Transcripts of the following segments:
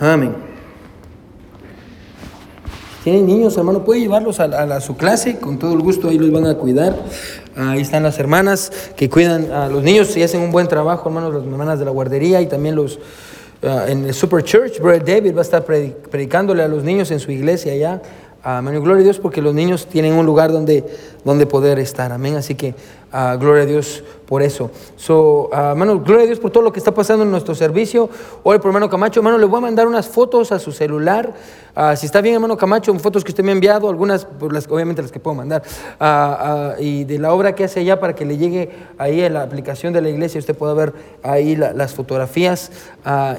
Amén. Tienen niños, hermano, puede llevarlos a, su clase, con todo el gusto, ahí los van a cuidar. Ahí están las hermanas que cuidan a los niños y hacen un buen trabajo, hermanos, las hermanas de la guardería y también los ah, en el Super Church. Brother David va a estar predicándole a los niños en su iglesia allá. Amén. Gloria a Dios porque los niños tienen un lugar donde, donde poder estar. Amén. Así que uh, gloria a Dios por eso. So, uh, hermano, gloria a Dios por todo lo que está pasando en nuestro servicio. Hoy por hermano Camacho, hermano, le voy a mandar unas fotos a su celular. Uh, si está bien, hermano Camacho, fotos que usted me ha enviado, algunas, pues las, obviamente las que puedo mandar, y de la obra que hace allá para que le llegue ahí a la aplicación de la iglesia, usted pueda ver ahí las fotografías.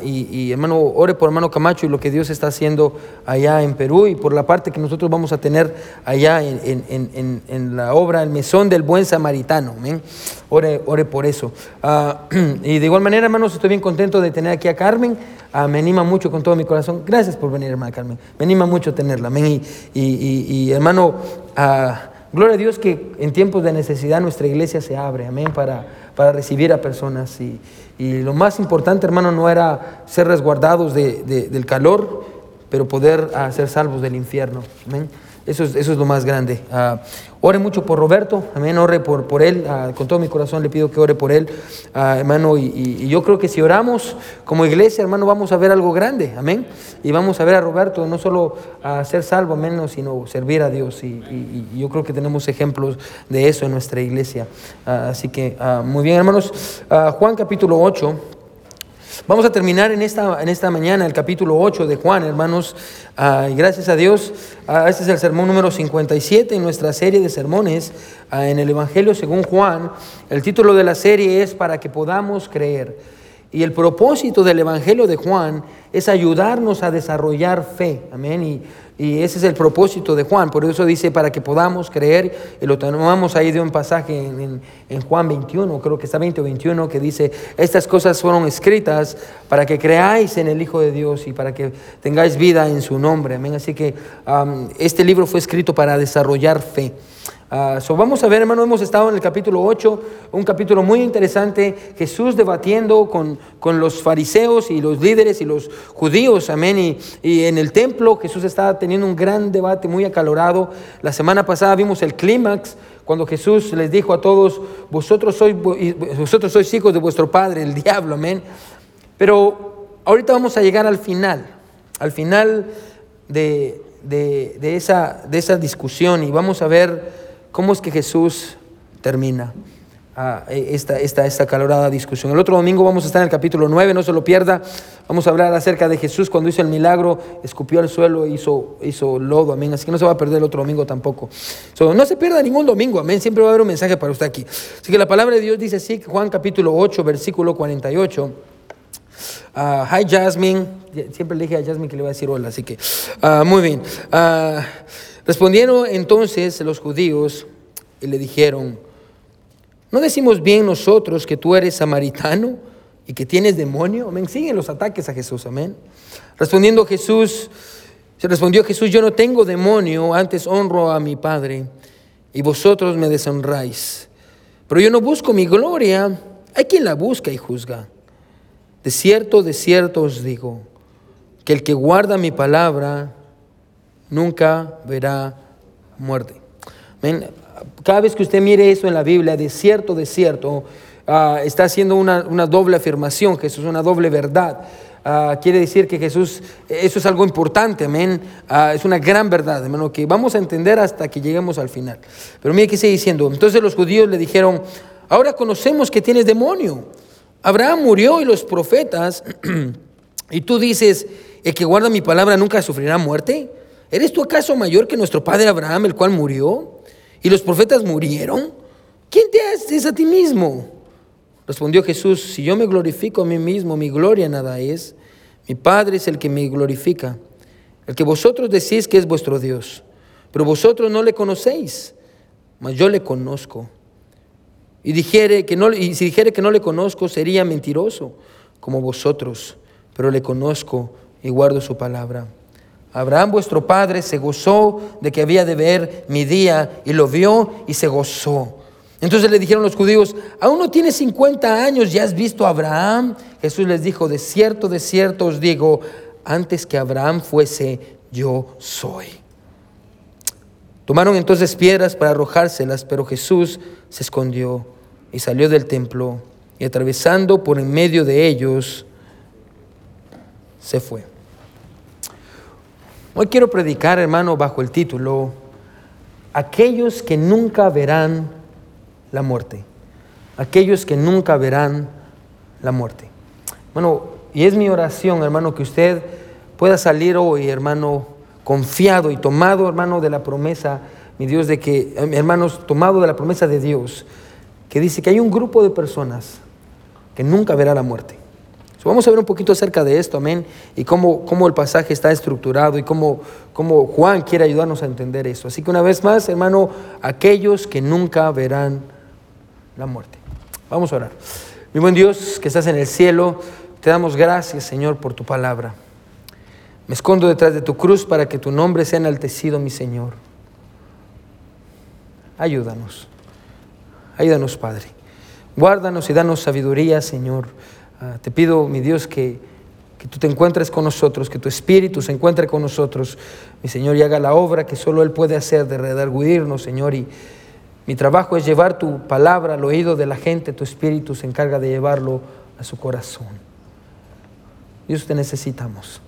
Y, hermano, ore por hermano Camacho y lo que Dios está haciendo allá en Perú y por la parte que nosotros vamos a tener allá en, en, en, en la obra El Mesón del Buen Samaritano. Amén. Ore, ore por eso. Ah, y de igual manera, hermanos, estoy bien contento de tener aquí a Carmen. Ah, me anima mucho con todo mi corazón. Gracias por venir, hermana Carmen. Me anima mucho tenerla. Amén. Y, y, hermano, ah, gloria a Dios que en tiempos de necesidad nuestra iglesia se abre. Amén. Para, para recibir a personas. Y, y lo más importante, hermano, no era ser resguardados de, del calor, pero poder ser salvos del infierno. Amén. Eso es, eso es lo más grande. Uh, ore mucho por Roberto, amén, ore por, por él, uh, con todo mi corazón le pido que ore por él, uh, hermano, y, y, yo creo que si oramos como iglesia, hermano, vamos a ver algo grande, amén, y vamos a ver a Roberto no solo a ser salvo, amén, sino servir a Dios, y, y, y, yo creo que tenemos ejemplos de eso en nuestra iglesia. así que, muy bien, hermanos, Juan capítulo 8, Vamos a terminar en esta, en esta mañana el capítulo 8 de Juan, hermanos. Ah, y gracias a Dios, ah, este es el sermón número 57 en nuestra serie de sermones ah, en el Evangelio según Juan. El título de la serie es Para que podamos creer. Y el propósito del Evangelio de Juan es ayudarnos a desarrollar fe. Amén. Y y ese es el propósito de Juan. Por eso dice, para que podamos creer, y lo tomamos ahí de un pasaje en, en, Juan 21, creo que está 20 o 21, que dice, estas cosas fueron escritas para que creáis en el Hijo de Dios y para que tengáis vida en su nombre. Amén. Así que este libro fue escrito para desarrollar fe. Uh, vamos a ver, hermano, hemos estado en el capítulo 8, un capítulo muy interesante, Jesús debatiendo con, con los fariseos y los líderes y los judíos, amén, y, y, en el templo Jesús estaba teniendo un gran debate muy acalorado. La semana pasada vimos el clímax, cuando Jesús les dijo a todos, vosotros sois, vosotros sois hijos de vuestro padre, el diablo, amén. Pero ahorita vamos a llegar al final, al final de, de, de esa, de esa discusión y vamos a ver ¿Cómo es que Jesús termina ah, e, esta, esta, esta calorada discusión? El otro domingo vamos a estar en el capítulo 9, no se lo pierda. Vamos a hablar acerca de Jesús cuando hizo el milagro, escupió al suelo, hizo, hizo lodo, amén. Así que no se va a perder el otro domingo tampoco. no se pierda ningún domingo, amén. Siempre va a haber un mensaje para usted aquí. Así que la palabra de Dios dice así, Juan capítulo 8, versículo 48. Uh, hi Jasmine, siempre le dije a Jasmine que le iba a decir hola, así que uh, muy bien. Respondieron entonces los judíos y le dijeron, ¿no decimos bien nosotros que tú eres samaritano y que tienes demonio? Amén. Siguen los ataques a Jesús, amén. Respondiendo Jesús, se respondió Jesús, yo no tengo demonio, antes honro a mi Padre y vosotros me deshonráis. Pero yo no busco mi gloria, hay quien la busca y juzga. De cierto, de cierto os digo, que el que guarda mi palabra, nunca verá muerte. Cada vez que usted mire eso en la Biblia, de cierto, de cierto, ah, está haciendo una, doble afirmación, Jesús, una doble verdad. Ah, quiere decir que Jesús, eso es algo importante. Ah, es una gran verdad, hermano, que vamos a entender hasta que lleguemos al final. Pero mire que sigue diciendo. Entonces los judíos le dijeron, ahora conocemos que tienes demonio. Abraham murió y los profetas, y tú dices, el que guarda mi palabra nunca sufrirá muerte. ¿Eres tú acaso mayor que nuestro padre Abraham, el cual murió? ¿Y los profetas murieron? ¿Quién te haces a ti mismo? Respondió Jesús, si yo me glorifico a mí mismo, mi gloria nada es. Mi Padre es el que me glorifica, el que vosotros decís que es vuestro Dios. Pero vosotros no le conocéis, mas yo le conozco. Y, dijere que no, y si dijere que no le conozco, sería mentiroso como vosotros, pero le conozco y guardo su palabra. Abraham vuestro padre se gozó de que había de ver mi día y lo vio y se gozó. Entonces le dijeron los judíos, aún no tienes 50 años, ¿ya has visto a Abraham? Jesús les dijo, de cierto, de cierto os digo, antes que Abraham fuese, yo soy. Tomaron entonces piedras para arrojárselas, pero Jesús se escondió y salió del templo y atravesando por en medio de ellos, se fue. Hoy quiero predicar, hermano, bajo el título, aquellos que nunca verán la muerte. Aquellos que nunca verán la muerte. Bueno, y es mi oración, hermano, que usted pueda salir hoy, hermano, confiado y tomado, hermano, de la promesa, mi Dios, de que, hermanos, tomado de la promesa de Dios, que dice que hay un grupo de personas que nunca verá la muerte. Vamos a ver un poquito acerca de esto, amén, y cómo, cómo el pasaje está estructurado y cómo, cómo Juan quiere ayudarnos a entender eso. Así que una vez más, hermano, aquellos que nunca verán la muerte. Vamos a orar. Mi buen Dios, que estás en el cielo, te damos gracias, Señor, por tu palabra. Me escondo detrás de tu cruz para que tu nombre sea enaltecido, mi Señor. Ayúdanos. Ayúdanos, Padre. Guárdanos y danos sabiduría, Señor. Ah, te pido, mi Dios, que, que tú te encuentres con nosotros, que tu Espíritu se encuentre con nosotros, mi Señor, y haga la obra que solo Él puede hacer de redarguirnos, Señor. Y mi trabajo es llevar tu palabra al oído de la gente, tu Espíritu se encarga de llevarlo a su corazón. Dios, te necesitamos.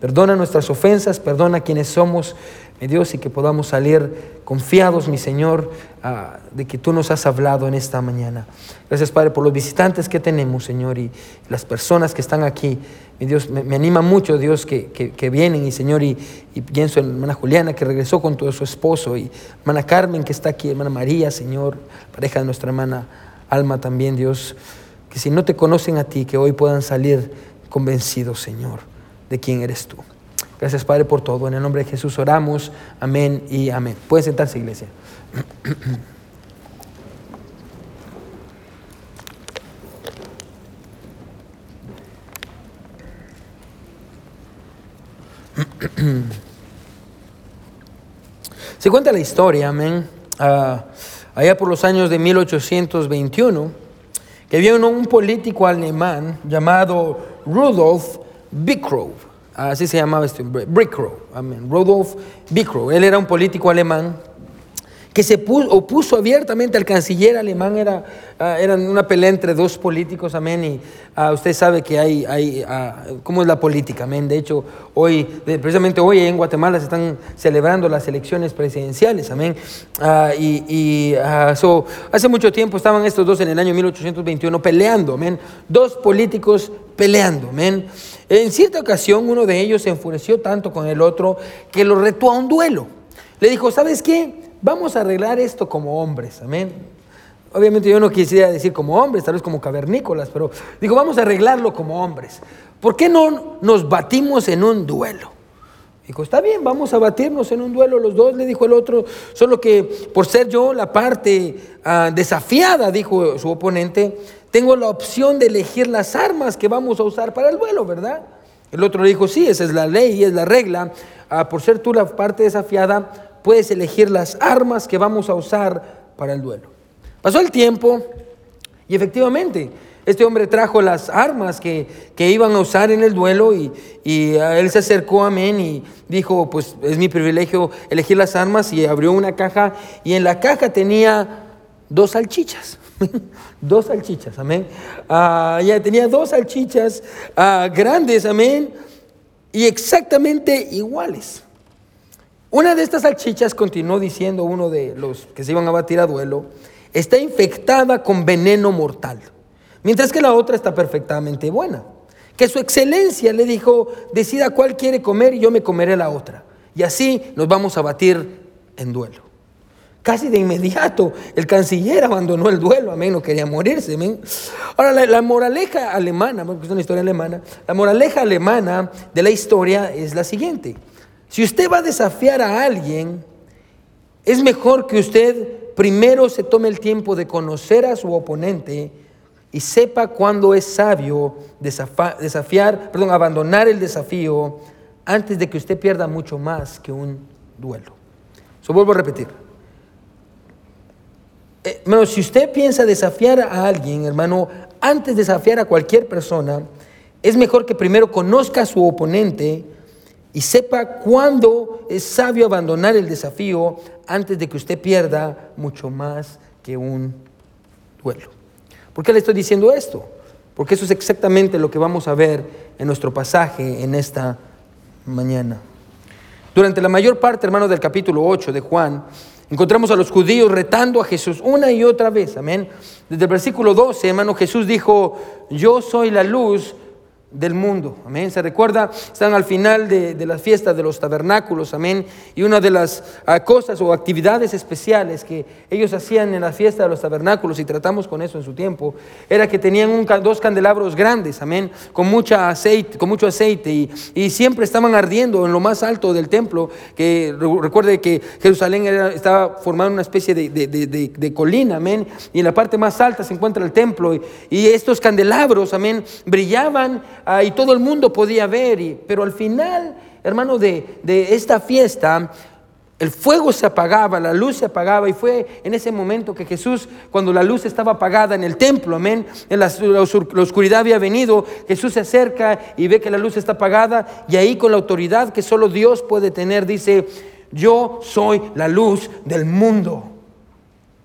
Perdona nuestras ofensas, perdona quienes somos, mi Dios, y que podamos salir confiados, mi Señor, ah, de que tú nos has hablado en esta mañana. Gracias, Padre, por los visitantes que tenemos, Señor, y las personas que están aquí. Mi Dios, me, anima mucho, Dios, que, que, vienen, y Señor, y, pienso en hermana Juliana, que regresó con todo su esposo, y hermana Carmen, que está aquí, hermana María, Señor, pareja de nuestra hermana Alma también, Dios, que si no te conocen a ti, que hoy puedan salir convencidos, Señor de quién eres tú. Gracias, Padre, por todo. En el nombre de Jesús oramos. Amén y amén. Pueden sentarse, iglesia. Se cuenta la historia, amén, ah, allá por los años de 1821, que había un político alemán llamado Rudolf Bickrove, así se llamaba este hombre, Rudolf Rudolf Bickrove. Él era un político alemán que se opuso abiertamente al canciller alemán, era, uh, una pelea entre dos políticos, amén, y uh, usted sabe que hay, hay uh, cómo es la política, amén, de hecho, hoy, precisamente hoy en Guatemala se están celebrando las elecciones presidenciales, amén, y, y hace mucho tiempo estaban estos dos en el año 1821 peleando, amén, dos políticos peleando, amén. En cierta ocasión uno de ellos se enfureció tanto con el otro que lo retó a un duelo. Le dijo, ¿sabes qué? Vamos a arreglar esto como hombres, amén. Obviamente yo no quisiera decir como hombres, tal vez como cavernícolas, pero digo, vamos a arreglarlo como hombres. ¿Por qué no nos batimos en un duelo? Dijo, está bien, vamos a batirnos en un duelo los dos, le dijo el otro, solo que por ser yo la parte ah, desafiada, dijo su oponente, tengo la opción de elegir las armas que vamos a usar para el duelo, ¿verdad? El otro le dijo, sí, esa es la ley, es la regla, ah, por ser tú la parte desafiada, puedes elegir las armas que vamos a usar para el duelo. Pasó el tiempo y efectivamente este hombre trajo las armas que, iban a usar en el duelo y, él se acercó a Amén y dijo, pues es mi privilegio elegir las armas y abrió una caja y en la caja tenía dos salchichas. dos salchichas, amén. Ah, ya tenía dos salchichas ah, grandes, amén, y exactamente iguales. Una de estas salchichas, continuó diciendo uno de los que se iban a batir a duelo, está infectada con veneno mortal, mientras que la otra está perfectamente buena. Que su excelencia le dijo, decida cuál quiere comer y yo me comeré la otra. Y así nos vamos a batir en duelo. Casi de inmediato el canciller abandonó el duelo, amén, no quería morirse, amén. Ahora, la, la, moraleja alemana, porque es una historia alemana, la moraleja alemana de la historia es la siguiente. Si usted va a desafiar a alguien, es mejor que usted primero se tome el tiempo de conocer a su oponente y sepa cuándo es sabio desafiar, perdón, abandonar el desafío antes de que usted pierda mucho más que un duelo. Eso vuelvo a repetir. Eh, si usted piensa desafiar a alguien, hermano, antes de desafiar a cualquier persona, es mejor que primero conozca a su oponente y sepa cuándo es sabio abandonar el desafío antes de que usted pierda mucho más que un duelo. ¿Por qué le estoy diciendo esto? Porque eso es exactamente lo que vamos a ver en nuestro pasaje en esta mañana. Durante la mayor parte, hermanos, del capítulo 8 de Juan, encontramos a los judíos retando a Jesús una y otra vez. Amén. Desde el versículo 12, hermano, Jesús dijo, yo soy la luz del mundo. Amén. Se recuerda, están al final de, las fiestas de los tabernáculos. Amén. Y una de las ah, cosas o actividades especiales que ellos hacían en la fiesta de los tabernáculos, y tratamos con eso en su tiempo, era que tenían dos candelabros grandes. Amén. Con, mucha aceite, con mucho aceite. Y, y, siempre estaban ardiendo en lo más alto del templo. Que recuerde que Jerusalén estaba formando una especie de, de, colina. Amén. Y en la parte más alta se encuentra el templo. Y estos candelabros, amén, brillaban Ah, y todo el mundo podía ver, y, pero al final, hermano, de, esta fiesta, el fuego se apagaba, la luz se apagaba y fue en ese momento que Jesús, cuando la luz estaba apagada en el templo, amén, en la, oscuridad había venido, Jesús se acerca y ve que la luz está apagada y ahí con la autoridad que solo Dios puede tener, dice, yo soy la luz del mundo.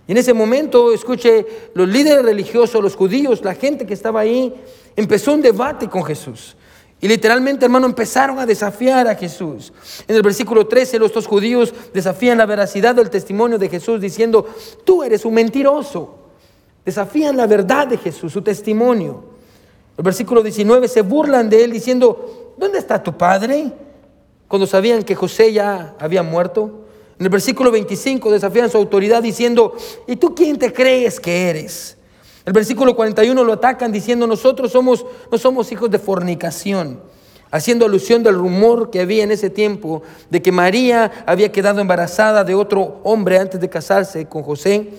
Y en ese momento, escuche, los líderes religiosos, los judíos, la gente que estaba ahí, empezó un debate con Jesús. Y literalmente, hermano, empezaron a desafiar a Jesús. En el versículo 13, los dos judíos desafían la veracidad del testimonio de Jesús diciendo, tú eres un mentiroso. Desafían la verdad de Jesús, su testimonio. El versículo 19 se burlan de él diciendo, ¿dónde está tu padre? Cuando sabían que José ya había muerto. En el versículo 25 desafían su autoridad diciendo, ¿y tú quién te crees que eres? El versículo 41 lo atacan diciendo, nosotros somos, no somos hijos de fornicación, haciendo alusión del rumor que había en ese tiempo de que María había quedado embarazada de otro hombre antes de casarse con José,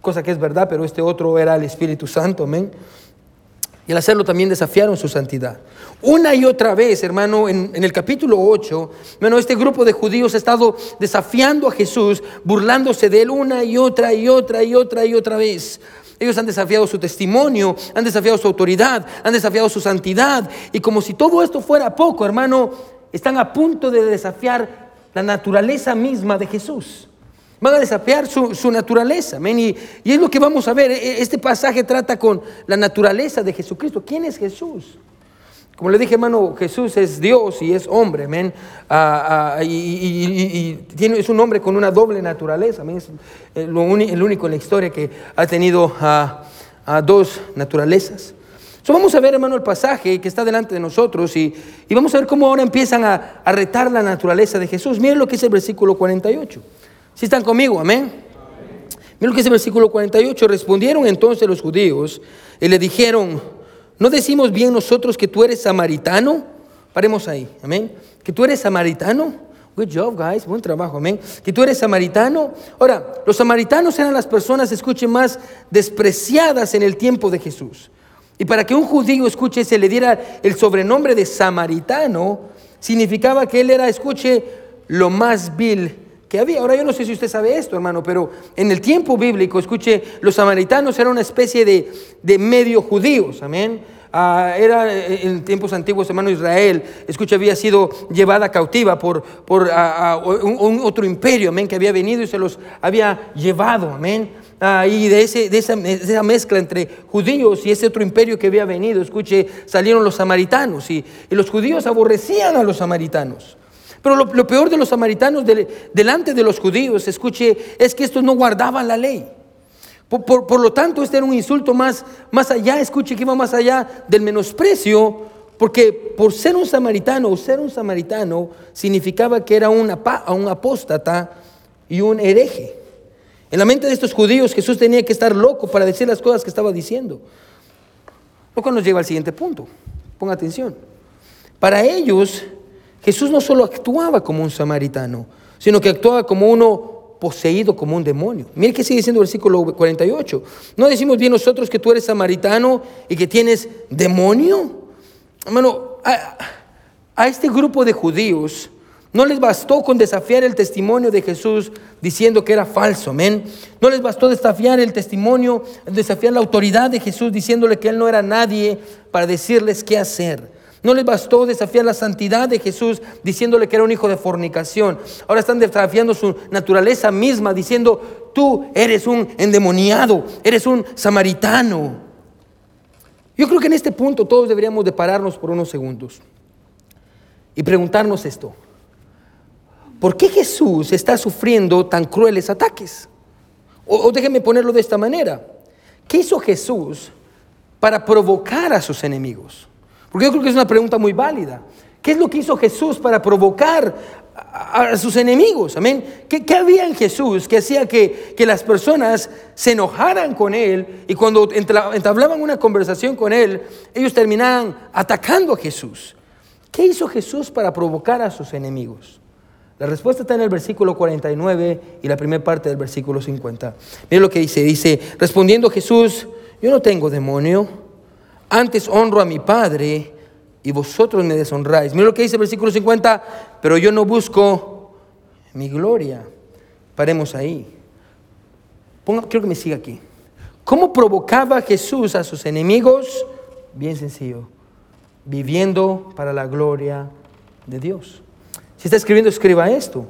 cosa que es verdad, pero este otro era el Espíritu Santo, amén. Y al hacerlo también desafiaron su santidad. Una y otra vez, hermano, en, el capítulo 8, bueno, este grupo de judíos ha estado desafiando a Jesús, burlándose de él una y otra y otra y otra y otra vez. Ellos han desafiado su testimonio, han desafiado su autoridad, han desafiado su santidad. Y como si todo esto fuera poco, hermano, están a punto de desafiar la naturaleza misma de Jesús. Van a desafiar su, naturaleza. Y, y, es lo que vamos a ver. E, este pasaje trata con la naturaleza de Jesucristo. ¿Quién es Jesús? Como le dije, hermano, Jesús es Dios y es hombre, amén. Ah, ah, y, tiene, es un hombre con una doble naturaleza. Es el, único en la historia que ha tenido a dos naturalezas. So, vamos a ver, hermano, el pasaje que está delante de nosotros y, vamos a ver cómo ahora empiezan a, a retar la naturaleza de Jesús. Miren lo que es el versículo 48. Si están conmigo, amén. Miren lo que es el versículo 48. Respondieron entonces los judíos y le dijeron, ¿no decimos bien nosotros que tú eres samaritano? Paremos ahí, amén. Que tú eres samaritano. Good job, guys. Buen trabajo, amén. Que tú eres samaritano. Ahora, los samaritanos eran las personas, escuchen, más despreciadas en el tiempo de Jesús. Y para que un judío, escuche, se le diera el sobrenombre de samaritano, significaba que él era, escuche, lo más vil que había. Ahora yo no sé si usted sabe esto, hermano, pero en el tiempo bíblico, escuche, los samaritanos eran una especie de, medio judíos, amén. Ah, era eh, en tiempos antiguos, hermano Israel, escuche, había sido llevada cautiva por, por ah, ah, un, otro imperio, amén, que había venido y se los había llevado, amén. y de, ese, de, esa, esa, mezcla entre judíos y ese otro imperio que había venido, escuche, salieron los samaritanos y, y los judíos aborrecían a los samaritanos. Pero lo, peor de los samaritanos delante de los judíos, escuche, es que estos no guardaban la ley. Por, lo tanto, este era un insulto más, más allá, escuche que iba más allá del menosprecio, porque por ser un samaritano o ser un samaritano significaba que era un, un apóstata y un hereje. En la mente de estos judíos Jesús tenía que estar loco para decir las cosas que estaba diciendo. Lo cual nos lleva al siguiente punto. Ponga atención. Para ellos, Jesús no solo actuaba como un samaritano, sino que actuaba como uno poseído como un demonio. Mire que sigue diciendo el versículo 48. ¿No decimos bien nosotros que tú eres samaritano y que tienes demonio? Hermano, a, este grupo de judíos No les bastó con desafiar el testimonio de Jesús diciendo que era falso, amén. No les bastó desafiar el testimonio, desafiar la autoridad de Jesús diciéndole que él no era nadie para decirles qué hacer. No les bastó desafiar la santidad de Jesús diciéndole que era un hijo de fornicación. Ahora están desafiando su naturaleza misma diciendo, tú eres un endemoniado, eres un samaritano. Yo creo que en este punto todos deberíamos de pararnos por unos segundos y preguntarnos esto. ¿Por qué Jesús está sufriendo tan crueles ataques? O, o déjenme ponerlo de esta manera. ¿Qué hizo Jesús para provocar a sus enemigos? Porque yo creo que es una pregunta muy válida. ¿Qué es lo que hizo Jesús para provocar a, sus enemigos? Amén. ¿Qué, había en Jesús que hacía que, que, las personas se enojaran con Él y cuando entablaban una conversación con Él, ellos terminaban atacando a Jesús? ¿Qué hizo Jesús para provocar a sus enemigos? La respuesta está en el versículo 49 y la primera parte del versículo 50. Miren lo que dice. Dice, respondiendo Jesús, yo no tengo demonio, antes honro a mi Padre y vosotros me deshonráis. Miren lo que dice el versículo 50, pero yo no busco mi gloria. Paremos ahí. Ponga, quiero que me siga aquí. ¿Cómo provocaba Jesús a sus enemigos? Bien sencillo, viviendo para la gloria de Dios. Si está escribiendo, escriba esto.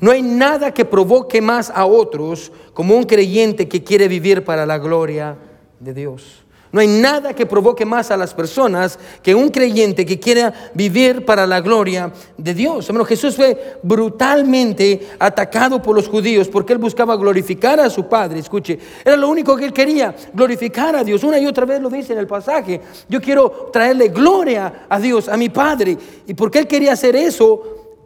No hay nada que provoque más a otros como un creyente que quiere vivir para la gloria de Dios. No hay nada que provoque más a las personas que un creyente que quiera vivir para la gloria de Dios. Hermano, Jesús fue brutalmente atacado por los judíos porque él buscaba glorificar a su Padre. Escuche, era lo único que él quería, glorificar a Dios. Una y otra vez lo dice en el pasaje. Yo quiero traerle gloria a Dios, a mi Padre. Y porque él quería hacer eso,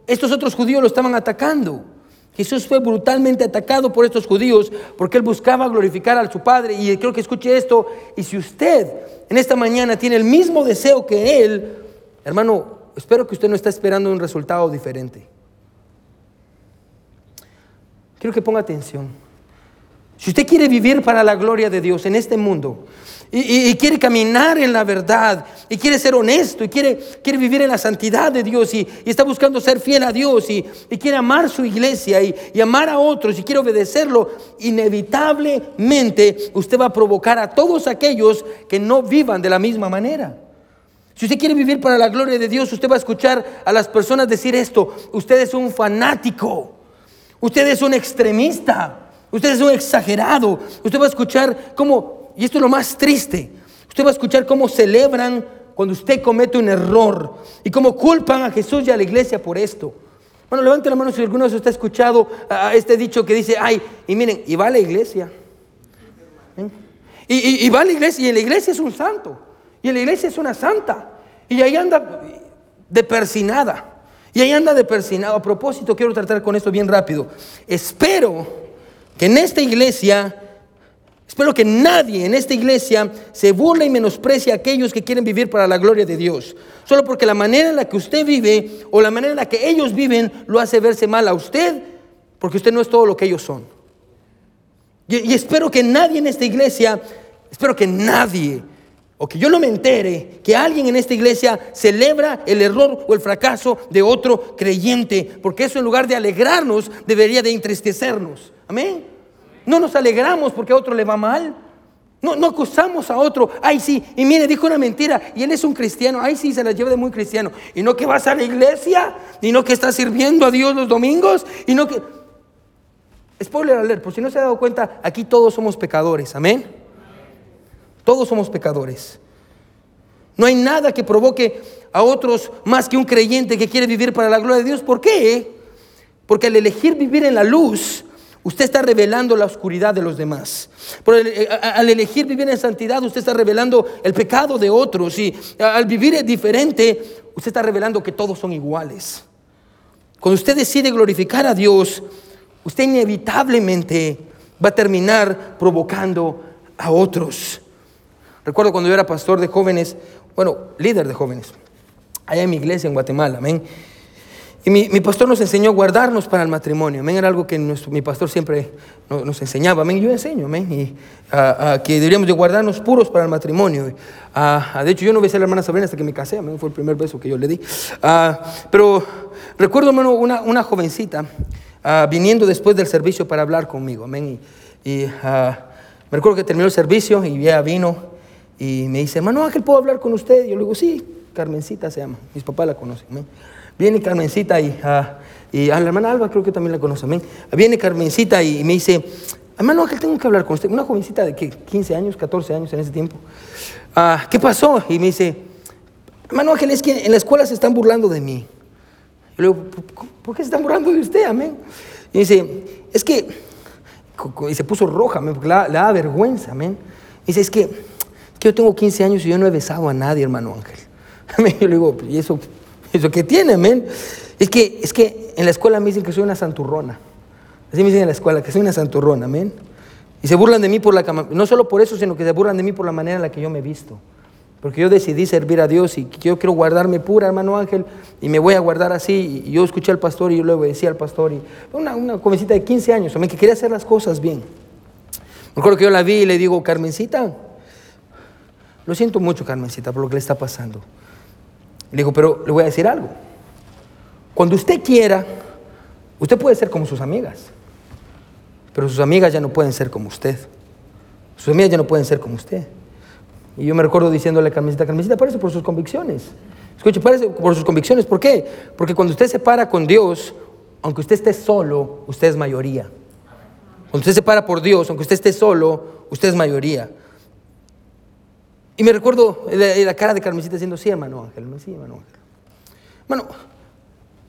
estos otros judíos lo estaban atacando. Jesús fue brutalmente atacado por estos judíos porque él buscaba glorificar a su Padre. Y creo que escuche esto. Y si usted en esta mañana tiene el mismo deseo que él, hermano, espero que usted no está esperando un resultado diferente. Quiero que ponga atención. Si usted quiere vivir para la gloria de Dios en este mundo, y, quiere caminar en la verdad y quiere ser honesto y quiere, quiere vivir en la santidad de Dios y, está buscando ser fiel a Dios y, quiere amar su iglesia y, amar a otros y quiere obedecerlo, inevitablemente usted va a provocar a todos aquellos que no vivan de la misma manera. Si usted quiere vivir para la gloria de Dios, usted va a escuchar a las personas decir esto, usted es un fanático, usted es un extremista, usted es un exagerado, usted va a escuchar cómo y esto es lo más triste, usted va a escuchar cómo celebran cuando usted comete un error y cómo culpan a Jesús y a la iglesia por esto. Bueno, levante la mano si alguno de ustedes ha escuchado a este dicho que dice, ay, y miren, y va a la iglesia. ¿Eh? Y, va a la iglesia, y en la iglesia es un santo, y en la iglesia es una santa, y ahí anda de persinada. Y ahí anda de persinado. A propósito, quiero tratar con esto bien rápido. Espero que en esta iglesia Espero que nadie en esta iglesia se burle y menosprecie a aquellos que quieren vivir para la gloria de Dios. Solo porque la manera en la que usted vive o la manera en la que ellos viven lo hace verse mal a usted, porque usted no es todo lo que ellos son. Y, espero que nadie en esta iglesia, espero que nadie, o que yo no me entere, que alguien en esta iglesia celebra el error o el fracaso de otro creyente, porque eso en lugar de alegrarnos debería de entristecernos. Amén. No nos alegramos porque a otro le va mal. No, no acusamos a otro. Ay, sí. Y mire, dijo una mentira. Y él es un cristiano. Ay, sí, se la lleva de muy cristiano. Y no que vas a la iglesia. Y no que estás sirviendo a Dios los domingos. Y no que... Spoiler alert, por si no se ha dado cuenta, aquí todos somos pecadores. Amén. Todos somos pecadores. No hay nada que provoque a otros más que un creyente que quiere vivir para la gloria de Dios. ¿Por qué? Porque al elegir vivir en la luz, Usted está revelando la oscuridad de los demás. Eh, al elegir vivir en santidad, usted está revelando el pecado de otros. Y al vivir diferente, usted está revelando que todos son iguales. Cuando usted decide glorificar a Dios, usted inevitablemente va a terminar provocando a otros. Recuerdo cuando yo era pastor de jóvenes, bueno, líder de jóvenes, allá en mi iglesia en Guatemala, amén. Y mi, mi pastor nos enseñó a guardarnos para el matrimonio. Amén. Era algo que nuestro- mi pastor siempre nos, nos enseñaba. Amén. Yo enseño. Amén. Y ah, ah, que deberíamos de guardarnos puros para el matrimonio. Ah, de hecho, yo no besé a la hermana Sabrina hasta que me casé. Amén. Fue el primer beso que yo le di. Pero recuerdo, hermano, una, una jovencita viniendo después del servicio para hablar conmigo. Amén. Y, y, me recuerdo que terminó el servicio y ella vino y me dice, hermano Ángel, ¿puedo hablar con usted? Yo le digo, sí, Carmencita se llama. Mis papás la conocen. amén. Viene Carmencita y, ah, y a la hermana Alba creo que también la conoce. amén. Viene Carmencita y me dice, hermano Ángel, tengo que hablar con usted. Una jovencita de ¿qué? 15 años, 14 años en ese tiempo. "Ah, ¿Qué pasó? Y me dice, hermano Ángel, es que en la escuela se están burlando de mí. Yo le digo, "¿Por- ¿por qué se están burlando de usted? Amén. Y dice, es que, y se puso roja, amén, porque le da, vergüenza, amén. Y dice, es que, que yo tengo 15 años y yo no he besado a nadie, hermano Ángel. Amén. Yo le digo, ¿y eso, eso qué tiene, amén? Es que, es que en la escuela me dicen que soy una santurrona. Así me dicen en la escuela, que soy una santurrona, amén. Y se burlan de mí por la no solo por eso, sino que se burlan de mí por la manera en la que yo me he visto. Porque yo decidí servir a Dios y yo quiero guardarme pura, hermano Ángel, y me voy a guardar así. Y yo escuché al pastor y yo le obedecí al pastor. Y una, una jovencita de 15 años, amén, que quería hacer las cosas bien. Me acuerdo que yo la vi y le digo, Carmencita, lo siento mucho, Carmencita, por lo que le está pasando. Le digo, pero le voy a decir algo. Cuando usted quiera, usted puede ser como sus amigas, pero sus amigas ya no pueden ser como usted. Sus amigas ya no pueden ser como usted. Y yo me recuerdo diciéndole a Carmencita, Carmencita, parece por sus convicciones. Escuche, parece por sus convicciones. ¿Por qué? Porque cuando usted se para con Dios, aunque usted esté solo, usted es mayoría. Cuando usted se para por Dios, aunque usted esté solo, usted es mayoría. Y me recuerdo la, cara de Carmencita diciendo, sí, hermano Ángel, sí, hermano Ángel. Bueno,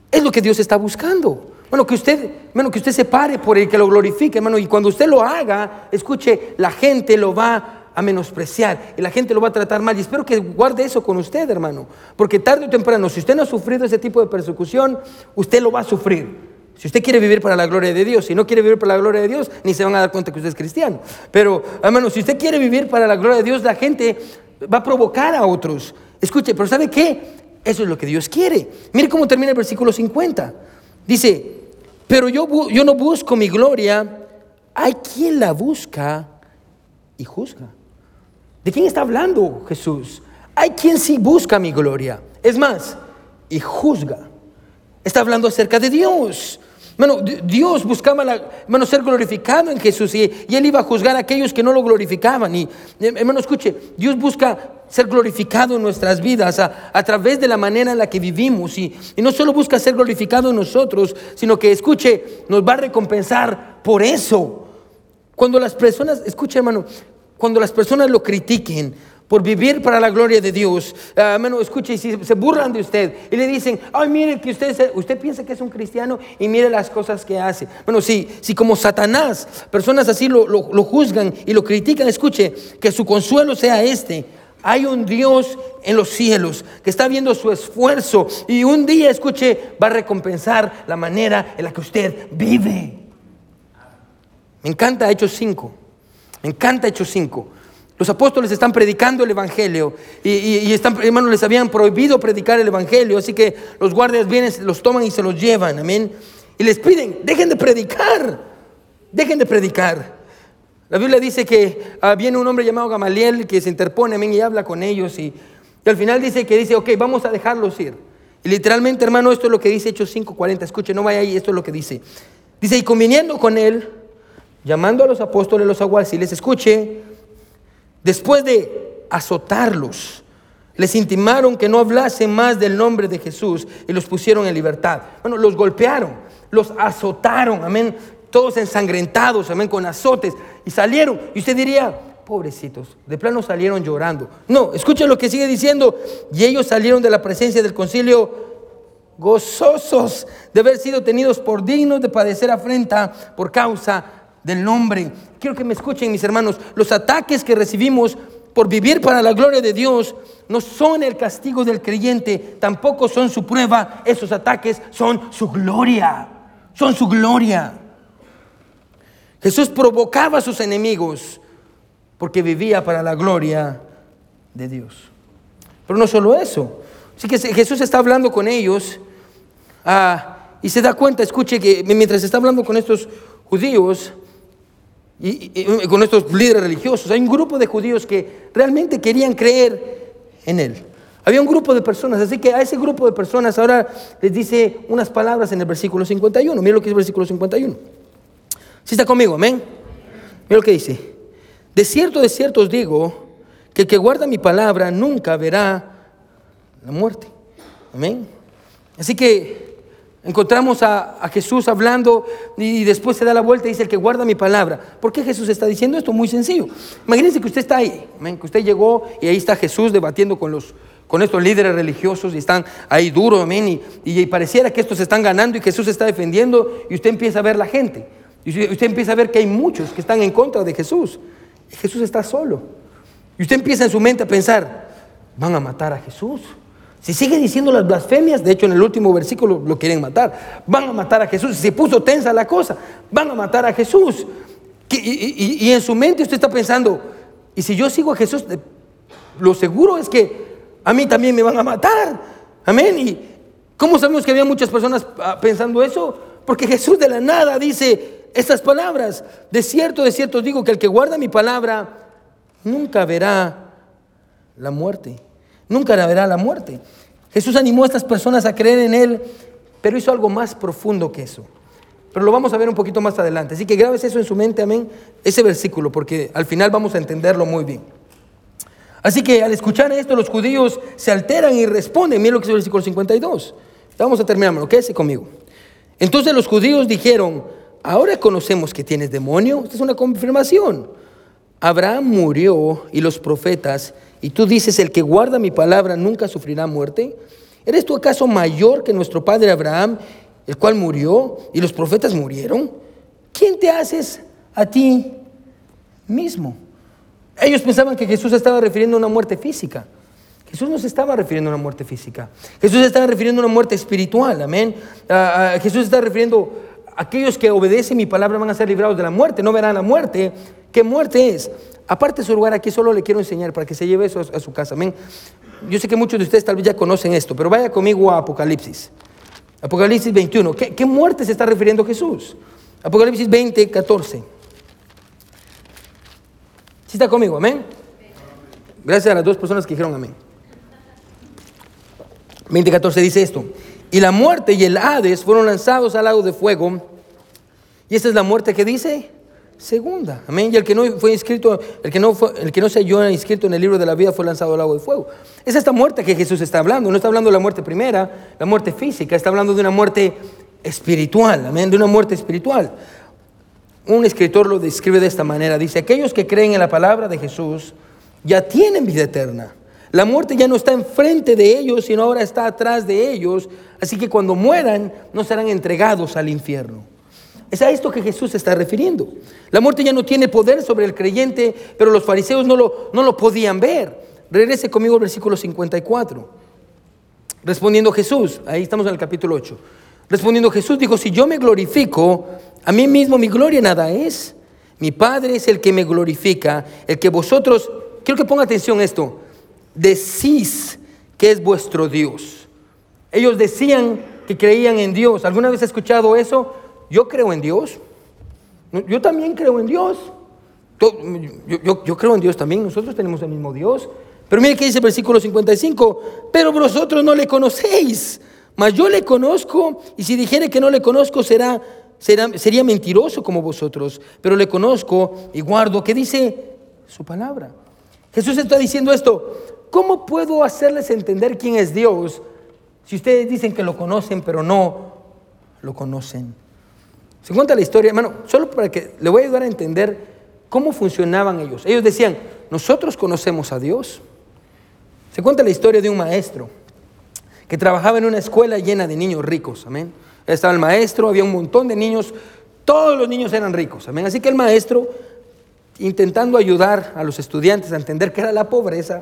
es lo que Dios está buscando. Bueno, que usted, bueno, que usted se pare por el que lo glorifique, hermano. Y cuando usted lo haga, escuche, la gente lo va a menospreciar y la gente lo va a tratar mal. Y espero que guarde eso con usted, hermano. Porque tarde o temprano, si usted no ha sufrido ese tipo de persecución, usted lo va a sufrir. Si usted quiere vivir para la gloria de Dios, si no quiere vivir para la gloria de Dios, ni se van a dar cuenta que usted es cristiano. Pero, hermano, si usted quiere vivir para la gloria de Dios, la gente va a provocar a otros. Escuche, pero ¿sabe qué? Eso es lo que Dios quiere. Mire cómo termina el versículo 50. Dice, pero yo, yo no busco mi gloria, hay quien la busca y juzga. ¿De quién está hablando Jesús? Hay quien sí busca mi gloria. Es más, y juzga. Está hablando acerca de Dios. Bueno, Dios buscaba hermano, ser glorificado en Jesús y, Él iba a juzgar a aquellos que no lo glorificaban. Y, eh, hermano, escuche, Dios busca ser glorificado en nuestras vidas a, a través de la manera en la que vivimos. Y, y no solo busca ser glorificado en nosotros, sino que, escuche, nos va a recompensar por eso. Cuando las personas, escuche hermano, cuando las personas lo critiquen por vivir para la gloria de Dios, ah, hermano, escuche, y si se burlan de usted y le dicen, ay, mire que usted, usted piensa que es un cristiano y mire las cosas que hace. Bueno, si, si como Satanás, personas así lo, lo- lo juzgan y lo critican, escuche, que su consuelo sea este. Hay un Dios en los cielos que está viendo su esfuerzo y un día, escuche, va a recompensar la manera en la que usted vive. Me encanta Hechos 5. Me encanta Hechos 5. Los apóstoles están predicando el Evangelio y, y- están, hermanos, les habían prohibido predicar el Evangelio, así que los guardias vienen, los toman y se los llevan, amén. Y les piden, dejen de predicar, dejen de predicar. La Biblia dice que ah, viene un hombre llamado Gamaliel que se interpone, amén, y habla con ellos y, y al final dice que dice, ok, vamos a dejarlos ir. Y literalmente, hermano, esto es lo que dice Hechos 5:40, escuche, no vaya ahí, esto es lo que dice. Dice, y conviniendo con él, llamando a los apóstoles, los alguaciles, escuche, después de azotarlos, les intimaron que no hablasen más del nombre de Jesús y los pusieron en libertad. Bueno, los golpearon, los azotaron, amén, todos ensangrentados, amén, con azotes, y salieron. Y usted diría, pobrecitos, de plano salieron llorando. No, escuchen lo que sigue diciendo, y ellos salieron de la presencia del concilio gozosos de haber sido tenidos por dignos de padecer afrenta por causa del nombre. Quiero que me escuchen, mis hermanos, los ataques que recibimos por vivir para la gloria de Dios no son el castigo del creyente, tampoco son su prueba, esos ataques son su gloria, son su gloria. Jesús provocaba a sus enemigos porque vivía para la gloria de Dios. Pero no solo eso, así que Jesús está hablando con ellos ah, y se da cuenta, escuche que mientras está hablando con estos judíos y, con estos líderes religiosos, hay un grupo de judíos que realmente querían creer en él. Había un grupo de personas, así que a ese grupo de personas ahora les dice unas palabras en el versículo 51. Mira lo que es el versículo 51. Si está conmigo, amén. Mira lo que dice. De cierto, de cierto os digo que el que guarda mi palabra nunca verá la muerte. Amén. Así que encontramos a, Jesús hablando y después se da la vuelta y dice el que guarda mi palabra. ¿Por qué Jesús está diciendo esto? Muy sencillo. Imagínense que usted está ahí, que usted llegó y ahí está Jesús debatiendo con los con estos líderes religiosos y están ahí duros, amén, y, pareciera que estos están ganando y Jesús se está defendiendo y usted empieza a ver la gente. Y usted empieza a ver que hay muchos que están en contra de Jesús. Jesús está solo. Y usted empieza en su mente a pensar, van a matar a Jesús. Si sigue diciendo las blasfemias, de hecho en el último versículo lo quieren matar, van a matar a Jesús. Se puso tensa la cosa, van a matar a Jesús. Y, en su mente usted está pensando, y si yo sigo a Jesús, lo seguro es que a mí también me van a matar. Amén. ¿Y cómo sabemos que había muchas personas ah, pensando eso? Porque Jesús de la nada dice estas palabras. De cierto, de cierto digo que el que guarda mi palabra nunca verá la muerte. Nunca verá la muerte. Jesús animó a estas personas a creer en Él, pero hizo algo más profundo que eso. Pero lo vamos a ver un poquito más adelante. Así que grabes eso en su mente, amén, ese versículo, porque al final vamos a entenderlo muy bien. Así que al escuchar esto, los judíos se alteran y responden. Miren lo que es el versículo 52. Vamos a terminarlo, quédese conmigo. Entonces los judíos dijeron, ahora conocemos que tienes demonio. Esta es una confirmación. Abraham murió y los profetas, y tú dices, el que guarda mi palabra nunca sufrirá muerte. ¿Eres tú acaso mayor que nuestro padre Abraham, el cual murió y los profetas murieron? ¿Quién te haces a ti mismo? Ellos pensaban que Jesús estaba refiriendo a una muerte física. Jesús no se estaba refiriendo a una muerte física. Jesús se estaba refiriendo a una muerte espiritual. Amén. Jesús se está refiriendo aquellos que obedecen mi palabra van a ser librados de la muerte, no verán la muerte. ¿Qué muerte es? Aparte de su lugar, aquí solo le quiero enseñar para que se lleve eso a su casa. Amén. Yo sé que muchos de ustedes tal vez ya conocen esto, pero vaya conmigo a Apocalipsis. Apocalipsis 21. ¿Qué, qué muerte se está refiriendo Jesús? Apocalipsis 20, 14. ¿Sí está conmigo? Amén. Gracias a las dos personas que dijeron amén. 2014 dice esto. Y la muerte y el Hades fueron lanzados al lago de fuego. Y esta es la muerte que dice segunda. Amén. Y el que no fue inscrito, el que no fue, el que no se halló inscrito en el libro de la vida fue lanzado al lago de fuego. Es esta muerte que Jesús está hablando. No está hablando de la muerte primera, la muerte física, está hablando de una muerte espiritual. Amén. De una muerte espiritual un escritor lo describe de esta manera. Dice, aquellos que creen en la palabra de Jesús ya tienen vida eterna. La muerte ya no está enfrente de ellos, sino ahora está atrás de ellos. Así que cuando mueran, no serán entregados al infierno. Es a esto que Jesús se está refiriendo. La muerte ya no tiene poder sobre el creyente, pero los fariseos no lo, no lo podían ver. Regrese conmigo al versículo 54. Respondiendo Jesús, ahí estamos en el capítulo 8. Respondiendo Jesús dijo, si yo me glorifico, a mí mismo mi gloria nada es. Mi Padre es el que me glorifica, el que vosotros, quiero que ponga atención a esto, decís que es vuestro Dios. Ellos decían que creían en Dios. ¿Alguna vez has escuchado eso? Yo creo en Dios. Yo también creo en Dios. Yo, creo en Dios también. Nosotros tenemos el mismo Dios. Pero mire que dice el versículo 55. Pero vosotros no le conocéis. Mas yo le conozco. Y si dijere que no le conozco será sería mentiroso como vosotros, pero le conozco y guardo. ¿Qué dice su palabra? Jesús está diciendo esto. ¿Cómo puedo hacerles entender quién es Dios si ustedes dicen que lo conocen, pero no lo conocen? Se cuenta la historia, hermano, solo para que le voy a ayudar a entender cómo funcionaban ellos. Ellos decían, nosotros conocemos a Dios. Se cuenta la historia de un maestro que trabajaba en una escuela llena de niños ricos, amén. Estaba el maestro, había un montón de niños, todos los niños eran ricos. Amén. Así que el maestro, intentando ayudar a los estudiantes a entender qué era la pobreza,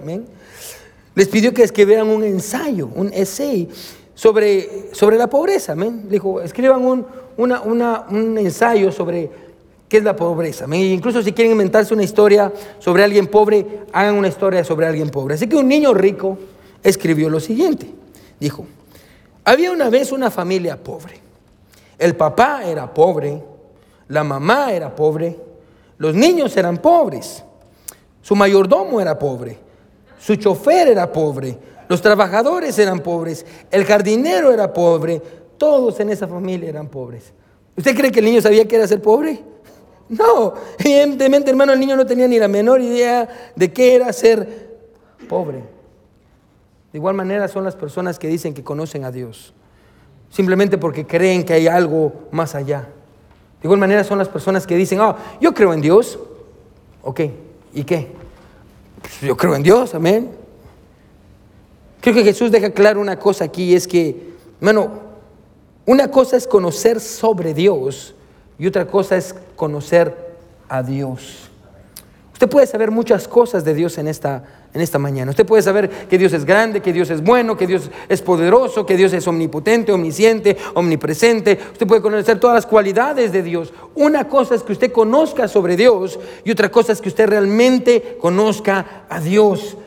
les pidió que escribieran un ensayo, un essay sobre, sobre la pobreza. Amén. Dijo, escriban un, un ensayo sobre qué es la pobreza. Incluso si quieren inventarse una historia sobre alguien pobre, hagan una historia sobre alguien pobre. Así que un niño rico escribió lo siguiente. Dijo, Había una vez una familia pobre. El papá era pobre, la mamá era pobre, los niños eran pobres, su mayordomo era pobre, su chofer era pobre, los trabajadores eran pobres, el jardinero era pobre, todos en esa familia eran pobres. ¿Usted cree que el niño sabía que era ser pobre? No, evidentemente hermano, el niño no tenía ni la menor idea de qué era ser pobre. De igual manera son las personas que dicen que conocen a Dios, simplemente porque creen que hay algo más allá. De igual manera son las personas que dicen, oh, yo creo en Dios. Ok, ¿y qué? Pues yo creo en Dios, amén. Creo que Jesús deja claro una cosa aquí, es que, hermano, una cosa es conocer sobre Dios y otra cosa es conocer a Dios. Usted puede saber muchas cosas de Dios en esta, en esta mañana. Usted puede saber que Dios es grande, que Dios es bueno, que Dios es poderoso, que Dios es omnipotente, omnisciente, omnipresente. Usted puede conocer todas las cualidades de Dios. Una cosa es que usted conozca sobre Dios y otra cosa es que usted realmente conozca a Dios.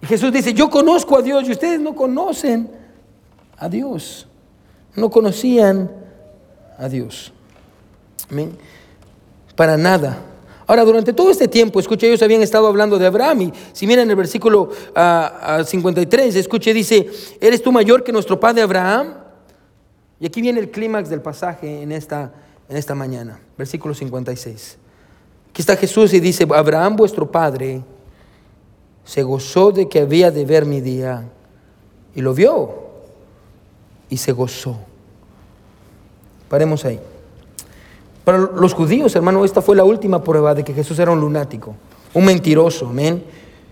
Y Jesús dice, yo conozco a Dios y ustedes no conocen a Dios. No conocían a Dios. Amén. Para nada. Ahora, durante todo este tiempo, escuche, ellos habían estado hablando de Abraham y si miran el versículo 53, ah, escuche, dice, ¿eres tú mayor que nuestro padre Abraham? Y aquí viene el clímax del pasaje en esta, en esta mañana, versículo 56. Aquí está Jesús y dice, Abraham vuestro padre se gozó de que había de ver mi día y lo vio y se gozó. Paremos ahí. Para los judíos, hermano, esta fue la última prueba de que Jesús era un lunático, un mentiroso, amén.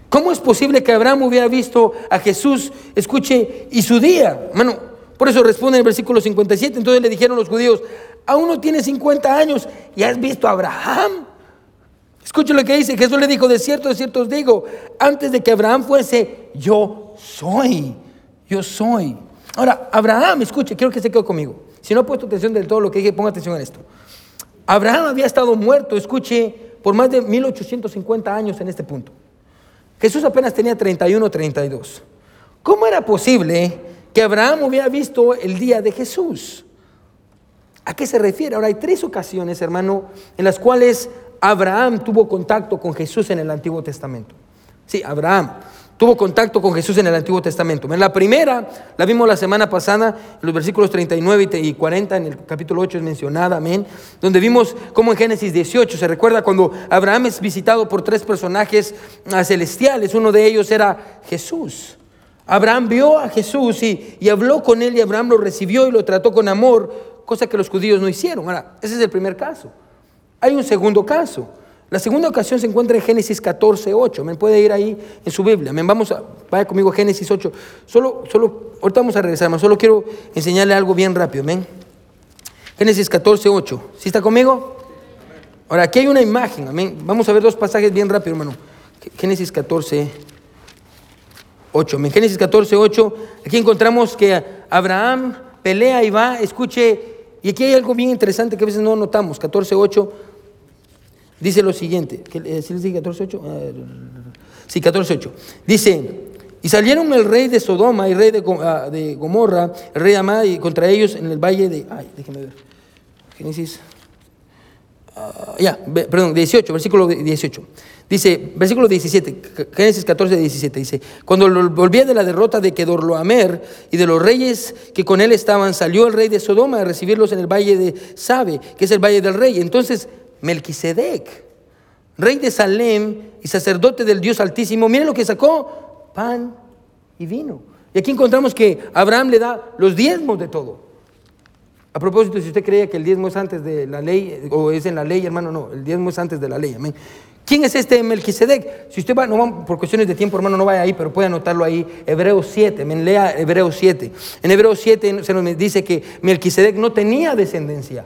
¿Cómo es posible que Abraham hubiera visto a Jesús, escuche, y su día? Hermano, por eso responde en el versículo 57. Entonces le dijeron los judíos, aún no tiene 50 años y has visto a Abraham. Escuche lo que dice, Jesús le dijo, de cierto, de cierto os digo, antes de que Abraham fuese, yo soy, yo soy. Ahora, Abraham, escuche, quiero que se quede conmigo. Si no ha puesto atención del todo lo que dije, ponga atención en esto. Abraham había estado muerto, escuche, por más de 1850 años en este punto. Jesús apenas tenía 31 o 32. ¿Cómo era posible que Abraham hubiera visto el día de Jesús? ¿A qué se refiere? Ahora hay tres ocasiones, hermano, en las cuales Abraham tuvo contacto con Jesús en el Antiguo Testamento. Sí, Abraham tuvo contacto con Jesús en el Antiguo Testamento. En la primera, la vimos la semana pasada, en los versículos 39 y 40, en el capítulo 8 es mencionada, amén, donde vimos cómo en Génesis 18 se recuerda cuando Abraham es visitado por tres personajes ah, celestiales, uno de ellos era Jesús. Abraham vio a Jesús y, y habló con él y Abraham lo recibió y lo trató con amor, cosa que los judíos no hicieron. Ahora, ese es el primer caso. Hay un segundo caso. La segunda ocasión se encuentra en Génesis 14, 8. Me puede ir ahí en su Biblia. Vamos a, vaya conmigo a Génesis 8. Solo, solo, ahorita vamos a regresar, solo quiero enseñarle algo bien rápido. Génesis 14, 8. ¿Sí está conmigo? Ahora, aquí hay una imagen. Vamos a ver dos pasajes bien rápido, hermano. Génesis 14, 8. En Génesis 14, 8. Aquí encontramos que Abraham pelea y va. Escuche. Y aquí hay algo bien interesante que a veces no notamos. 14, 8. Dice lo siguiente, eh, ¿sí les dije 14.8? Ah, sí, 14.8. Dice, y salieron el rey de Sodoma y rey de, ah, de Gomorra, el rey de Amad, y contra ellos en el valle de... Ay, déjenme ver. Génesis... Ah, ya, perdón, 18, versículo 18. Dice, versículo 17, Génesis 14, 17, dice, cuando volvía de la derrota de Kedorloamer y de los reyes que con él estaban, salió el rey de Sodoma a recibirlos en el valle de Sabe, que es el valle del rey. Entonces Melquisedec, rey de Salem y sacerdote del Dios Altísimo, miren lo que sacó, pan y vino. Y aquí encontramos que Abraham le da los diezmos de todo. A propósito, si usted creía que el diezmo es antes de la ley, o es en la ley, hermano, no, el diezmo es antes de la ley, amén. ¿Quién es este Melquisedec? Si usted va, no por cuestiones de tiempo, hermano, no vaya ahí, pero puede anotarlo ahí, Hebreos 7, amén, lea Hebreos 7. En Hebreos 7 se nos dice que Melquisedec no tenía descendencia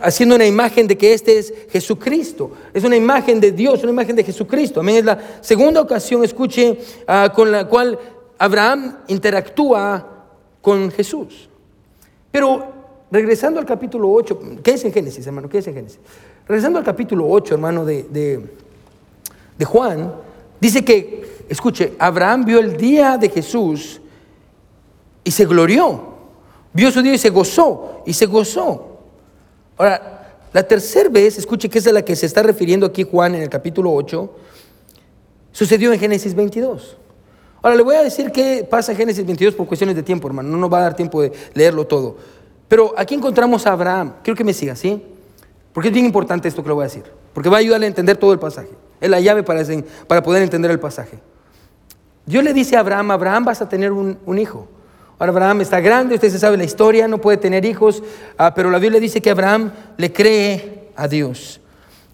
haciendo una imagen de que este es Jesucristo. Es una imagen de Dios, una imagen de Jesucristo. Amén. Es la segunda ocasión, escuche, ah, con la cual Abraham interactúa con Jesús. Pero regresando al capítulo 8, ¿qué es en Génesis, hermano? ¿Qué es en Génesis? Regresando al capítulo 8, hermano, de, de, Juan, dice que, escuche, Abraham vio el día de Jesús y se glorió. Vio su Dios y se gozó, y se gozó. Ahora, la tercera vez, escuche que es a la que se está refiriendo aquí Juan en el capítulo 8, sucedió en Génesis 22. Ahora le voy a decir qué pasa en Génesis 22 por cuestiones de tiempo, hermano. No nos va a dar tiempo de leerlo todo. Pero aquí encontramos a Abraham. Quiero que me siga, ¿sí? Porque es bien importante esto que le voy a decir. Porque va a ayudarle a entender todo el pasaje. Es la llave para, para poder entender el pasaje. Dios le dice a Abraham, Abraham vas a tener un, hijo. Ahora Abraham está grande, usted se sabe la historia, no puede tener hijos, ah, pero la Biblia dice que Abraham le cree a Dios.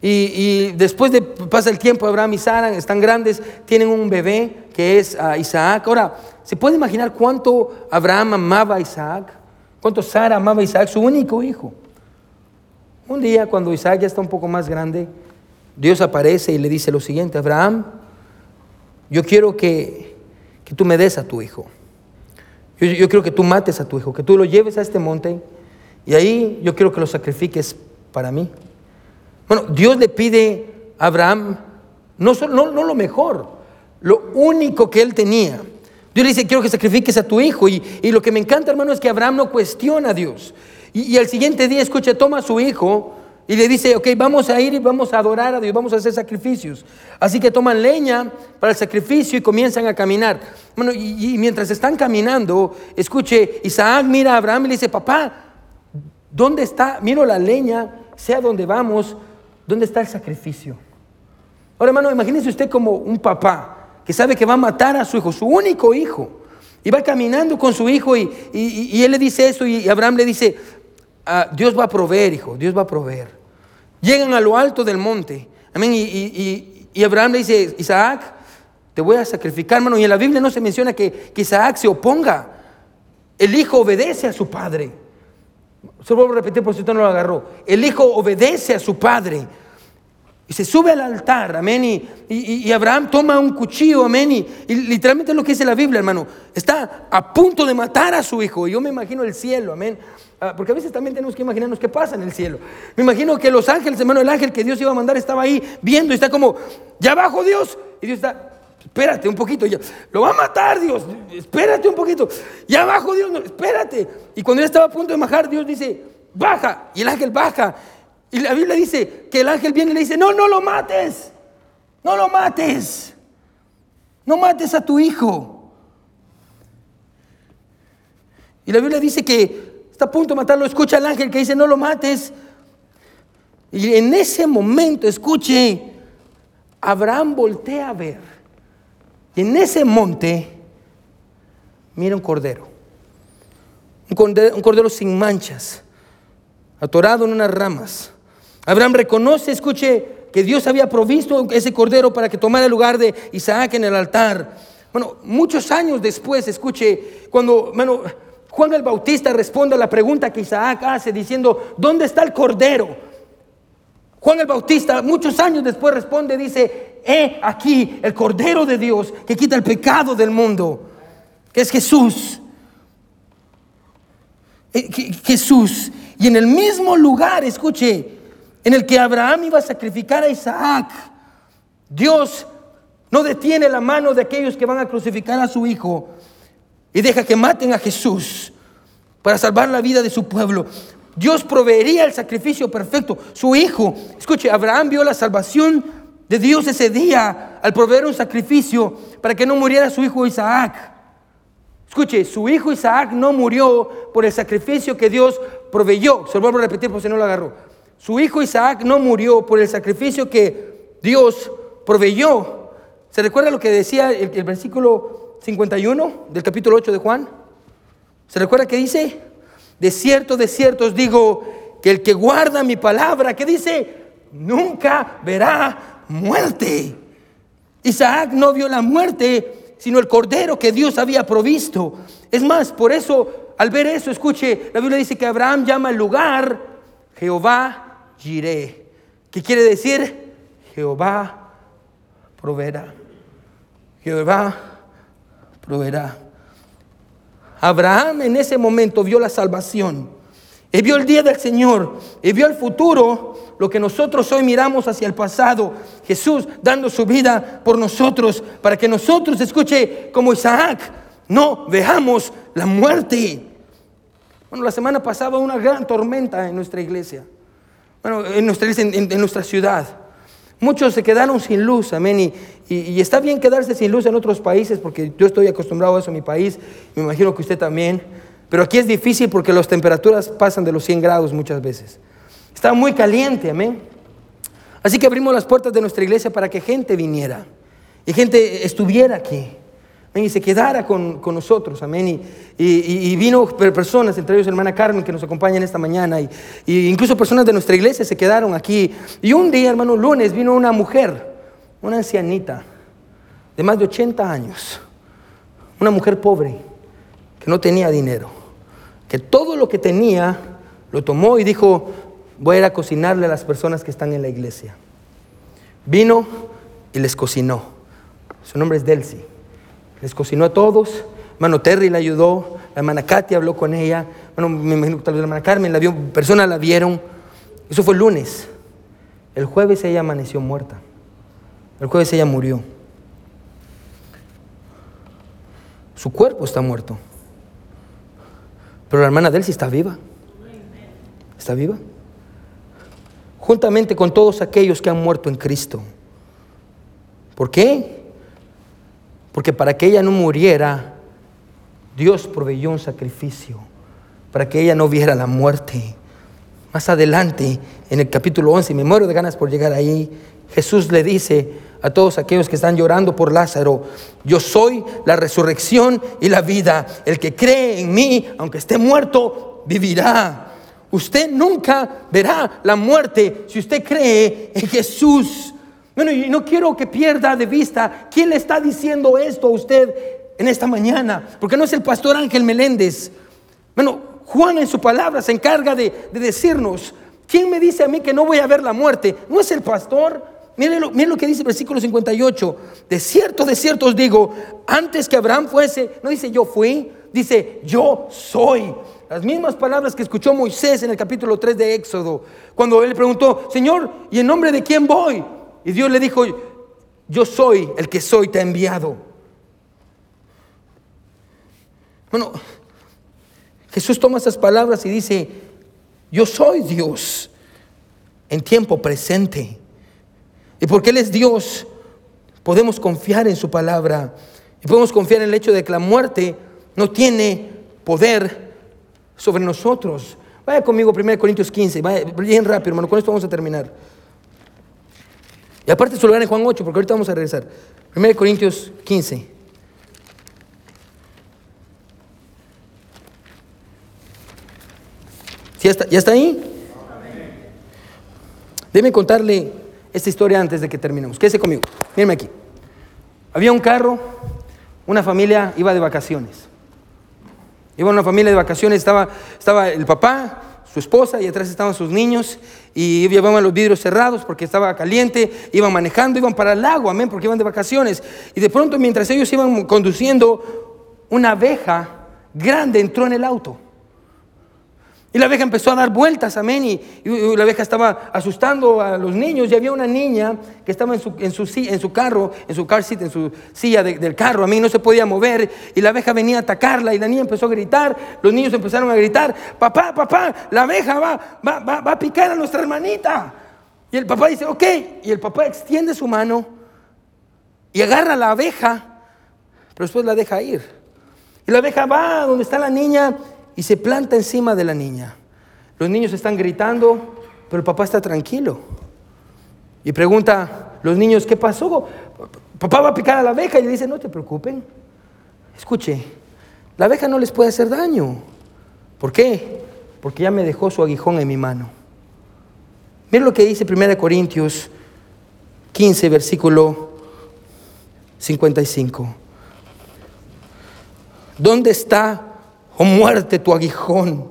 Y, después de pasa el tiempo, Abraham y Sara están grandes, tienen un bebé que es ah, Isaac. Ahora, ¿se puede imaginar cuánto Abraham amaba a Isaac? ¿Cuánto Sara amaba a Isaac, su único hijo? Un día, cuando Isaac ya está un poco más grande, Dios aparece y le dice lo siguiente, Abraham, yo quiero que, tú me des a tu hijo. Yo, yo, quiero que tú mates a tu hijo, que tú lo lleves a este monte y ahí yo quiero que lo sacrifiques para mí. Bueno, Dios le pide a Abraham no, no, no lo mejor, lo único que él tenía. Dios le dice, quiero que sacrifiques a tu hijo. Y, lo que me encanta, hermano, es que Abraham no cuestiona a Dios. Y, al siguiente día, escucha, toma a su hijo y le dice, ok, vamos a ir y vamos a adorar a Dios, vamos a hacer sacrificios. Así que toman leña para el sacrificio y comienzan a caminar. Bueno, y, y mientras están caminando, escuche, Isaac mira a Abraham y le dice, papá, ¿dónde está? Miro la leña, sea donde vamos, ¿Dónde está el sacrificio? Ahora, hermano, imagínese usted como un papá que sabe que va a matar a su hijo, su único hijo, y va caminando con su hijo y, él le dice eso y Abraham le dice, ah, Dios va a proveer, hijo, Dios va a proveer. Llegan a lo alto del monte, amén, y, Abraham le dice, Isaac, te voy a sacrificar, hermano, y en la Biblia no se menciona que, que Isaac se oponga, el hijo obedece a su padre. Se vuelvo a repetir por si usted no lo agarró. El hijo obedece a su padre. Y se sube al altar, amén. Y, Abraham toma un cuchillo, amén. Y, literalmente es lo que dice la Biblia, hermano. Está a punto de matar a su hijo. Y yo me imagino el cielo, amén. Ah, porque a veces también tenemos que imaginarnos qué pasa en el cielo. Me imagino que los ángeles, hermano, el ángel que Dios iba a mandar estaba ahí viendo y está como, ya abajo Dios. Y Dios está, espérate un poquito, ya, lo va a matar Dios, espérate un poquito, ya abajo Dios, espérate. Y cuando él estaba a punto de bajar, Dios dice, baja, y el ángel baja. Y la Biblia dice que el ángel viene y le dice, no, no lo mates, no lo mates, no mates a tu hijo. Y la Biblia dice que está a punto de matarlo, escucha al ángel que dice, no lo mates. Y en ese momento, escuche, Abraham voltea a ver y en ese monte, mira un cordero. Un cordero, sin manchas, atorado en unas ramas. Abraham reconoce, escuche, que Dios había provisto ese cordero para que tomara el lugar de Isaac en el altar. Bueno, muchos años después, escuche, cuando bueno, Juan el Bautista responde a la pregunta que Isaac hace diciendo, ¿dónde está el cordero? Juan el Bautista, muchos años después, responde, dice, he aquí el Cordero de Dios que quita el pecado del mundo, que es Jesús. Eh, Jesús. Y en el mismo lugar, escuche, en el que Abraham iba a sacrificar a Isaac, Dios no detiene la mano de aquellos que van a crucificar a su hijo y deja que maten a Jesús para salvar la vida de su pueblo. Dios proveería el sacrificio perfecto. Su hijo, escuche, Abraham vio la salvación de Dios ese día al proveer un sacrificio para que no muriera su hijo Isaac. Escuche, su hijo Isaac no murió por el sacrificio que Dios proveyó. Se lo vuelvo a repetir por si no lo agarró. Su hijo Isaac no murió por el sacrificio que Dios proveyó. ¿Se recuerda lo que decía el, versículo 51 del capítulo 8 de Juan? ¿Se recuerda que dice? De cierto, de cierto os digo que el que guarda mi palabra, que dice, nunca verá muerte. Isaac no vio la muerte, sino el cordero que Dios había provisto. Es más, por eso, al ver eso, escuche, la Biblia dice que Abraham llama el lugar Jehová Jireh, que quiere decir Jehová proveerá. Jehová proveerá. Abraham en ese momento vio la salvación. Y vio el día del Señor. Y vio el futuro. Lo que nosotros hoy miramos hacia el pasado. Jesús dando su vida por nosotros. Para que nosotros, escuche, como Isaac, no veamos la muerte. Bueno, la semana pasada una gran tormenta en nuestra iglesia. Bueno, en nuestra ciudad. Muchos se quedaron sin luz, amén. Y, está bien quedarse sin luz en otros países, porque yo estoy acostumbrado a eso en mi país, me imagino que usted también. Pero aquí es difícil porque las temperaturas pasan de los 100 grados muchas veces. Está muy caliente, amén. Así que abrimos las puertas de nuestra iglesia para que gente viniera y gente estuviera aquí y se quedara con, nosotros, amén. Y, vino personas, entre ellos hermana Carmen, que nos acompaña en esta mañana, y, incluso personas de nuestra iglesia se quedaron aquí. Y un día, hermano, lunes, vino una mujer, una ancianita, de más de 80 años, una mujer pobre, que no tenía dinero, que todo lo que tenía lo tomó y dijo, voy a ir a cocinarle a las personas que están en la iglesia. Vino y les cocinó. Su nombre es Delcy. Les cocinó a todos. Hermano Terry le ayudó. La hermana Katia habló con ella. Bueno, me imagino que tal vez la hermana Carmen la vio. Personas la vieron. Eso fue el lunes. El jueves ella amaneció muerta. El jueves ella murió. Su cuerpo está muerto. Pero la hermana Delcy está viva. Está viva. Juntamente con todos aquellos que han muerto en Cristo. ¿Por qué? Porque para que ella no muriera, Dios proveyó un sacrificio, para que ella no viera la muerte. Más adelante, en el capítulo 11, me muero de ganas por llegar ahí, Jesús le dice a todos aquellos que están llorando por Lázaro, yo soy la resurrección y la vida. El que cree en mí, aunque esté muerto, vivirá. Usted nunca verá la muerte si usted cree en Jesús. Bueno, y no quiero que pierda de vista quién le está diciendo esto a usted en esta mañana, porque no es el pastor Ángel Meléndez. Bueno, Juan en su palabra se encarga de, decirnos, ¿quién me dice a mí que no voy a ver la muerte? ¿No es el pastor? Miren lo, lo que dice el versículo 58. De cierto, de cierto os digo, antes que Abraham fuese, no dice yo fui, dice yo soy. Las mismas palabras que escuchó Moisés en el capítulo 3 de Éxodo, cuando él le preguntó, Señor, ¿y en nombre de quién voy? Y Dios le dijo, yo soy el que soy, te ha enviado. Bueno, Jesús toma esas palabras y dice, yo soy Dios en tiempo presente. Y porque Él es Dios, podemos confiar en su palabra. Y podemos confiar en el hecho de que la muerte no tiene poder sobre nosotros. Vaya conmigo 1 Corintios 15, vaya bien rápido, hermano, con esto vamos a terminar. Y aparte su lugar en Juan 8, porque ahorita vamos a regresar. 1 Corintios 15. ¿Ya está, ¿Ya está ahí? Déjeme contarle esta historia antes de que terminemos. Quédese conmigo. Mírenme aquí. Había un carro, una familia iba de vacaciones. Iba una familia de vacaciones, estaba, estaba el papá, su esposa y atrás estaban sus niños y llevaban los vidrios cerrados porque estaba caliente, iban manejando, iban para el lago, amén, porque iban de vacaciones. Y de pronto mientras ellos iban conduciendo, una abeja grande entró en el auto. Y la abeja empezó a dar vueltas, amén. Y, la abeja estaba asustando a los niños. Y había una niña que estaba en su, en su, en su carro, en su car seat, en su silla del carro. A mí no se podía mover. Y la abeja venía a atacarla. Y la niña empezó a gritar. Los niños empezaron a gritar: Papá, papá, la abeja va, va, va, va a picar a nuestra hermanita. Y el papá dice: Ok. Y el papá extiende su mano y agarra a la abeja. Pero después la deja ir. Y la abeja va donde está la niña y se planta encima de la niña. Los niños están gritando, pero el papá está tranquilo. Y pregunta los niños, ¿qué pasó? Papá va a picar a la abeja y le dice, no te preocupen. Escuche, la abeja no les puede hacer daño. ¿Por qué? Porque ya me dejó su aguijón en mi mano. Mira lo que dice 1 Corintios 15, versículo 55. ¿Dónde está oh muerte, tu aguijón?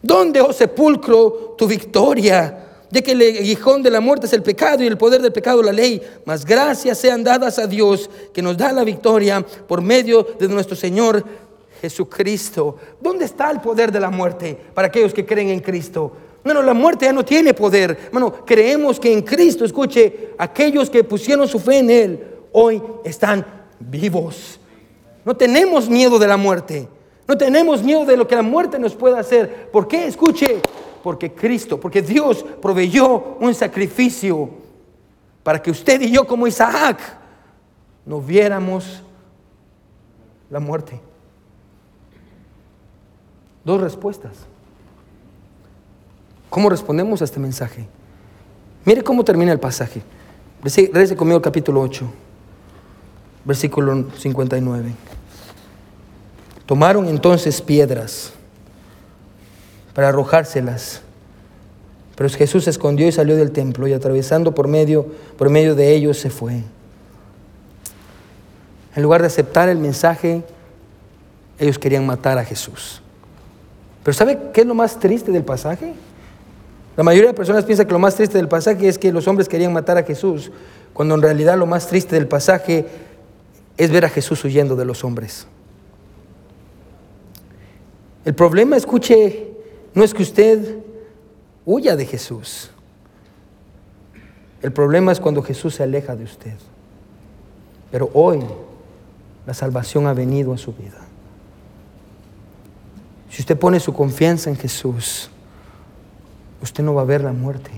¿Dónde, oh sepulcro, tu victoria? Ya que el aguijón de la muerte es el pecado y el poder del pecado la ley. Mas gracias sean dadas a Dios que nos da la victoria por medio de nuestro Señor Jesucristo. ¿Dónde está el poder de la muerte para aquellos que creen en Cristo? Bueno, la muerte ya no tiene poder. Bueno, creemos que en Cristo, escuche, aquellos que pusieron su fe en Él, hoy están vivos. No tenemos miedo de la muerte. No tenemos miedo de lo que la muerte nos pueda hacer. ¿Por qué? Escuche, porque Cristo, porque Dios proveyó un sacrificio para que usted y yo como Isaac no viéramos la muerte. Dos respuestas. ¿Cómo respondemos a este mensaje? Mire cómo termina el pasaje. Rece conmigo el capítulo 8, versículo 59. Tomaron entonces piedras para arrojárselas. Pero Jesús se escondió y salió del templo y atravesando por medio, por medio de ellos se fue. En lugar de aceptar el mensaje, ellos querían matar a Jesús. Pero ¿sabe qué es lo más triste del pasaje? La mayoría de personas piensa que lo más triste del pasaje es que los hombres querían matar a Jesús, cuando en realidad lo más triste del pasaje es ver a Jesús huyendo de los hombres. El problema, escuche, no es que usted huya de Jesús. El problema es cuando Jesús se aleja de usted. Pero hoy la salvación ha venido a su vida. Si usted pone su confianza en Jesús, usted no va a ver la muerte.